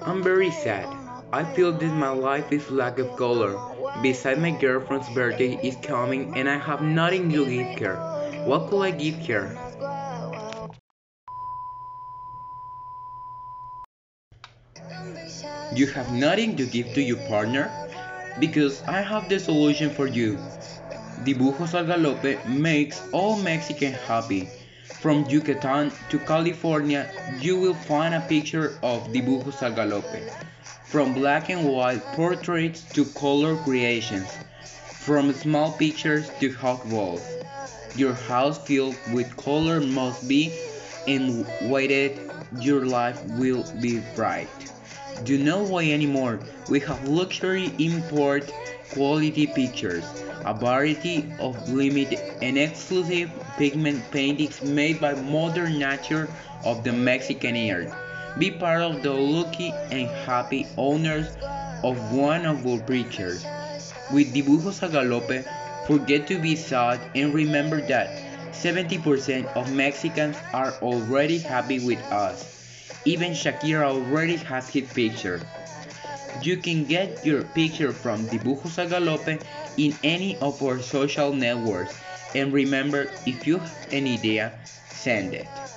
I'm I'm very sad. I feel that my life is lack of color. Besides, my girlfriend's birthday is coming and I have nothing to give her. What could I give her? You have nothing to give to your partner? Because I have the solution for you. Dibujos al Galope makes all Mexicans happy. From Yucatan to California, you will find a picture of Dibujos al Galope. From black and white portraits to color creations. From small pictures to hot walls. Your house filled with color must be and weighted. Your life will be bright. Do not wait anymore. We have luxury import quality pictures, a variety of limited and exclusive pigment paintings made by modern Nature of the Mexican earth. Be part of the lucky and happy owners of one of our pictures. With Dibujos a Galope, forget to be sad and remember that 70% of Mexicans are already happy with us. Even Shakira already has his picture. You can get your picture from Dibujos a Galope in any of our social networks. And remember, if you have an idea, send it.